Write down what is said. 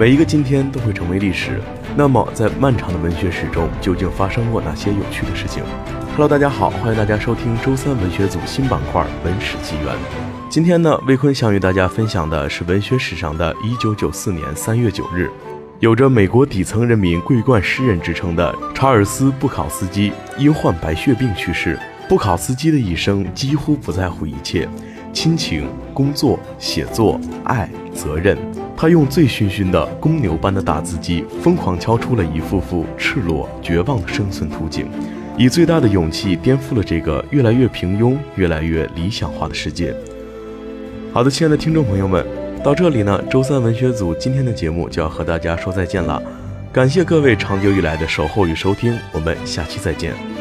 每一个今天都会成为历史。那么，在漫长的文学史中，究竟发生过哪些有趣的事情？Hello，大家好，欢迎大家收听周三文学组新板块《文史纪元》。今天呢，魏坤想与大家分享的是文学史上的一九九四年三月九日，有着美国底层人民桂冠诗人之称的查尔斯·布考斯基因患白血病去世。布考斯基的一生几乎不在乎一切，亲情、工作、写作、爱、责任。他用醉醺醺的公牛般的打字机，疯狂敲出了一幅幅赤裸、绝望的生存图景，以最大的勇气颠覆了这个越来越平庸、越来越理想化的世界。好的，亲爱的听众朋友们，到这里呢，周三文学组今天的节目就要和大家说再见了。感谢各位长久以来的守候与收听，我们下期再见。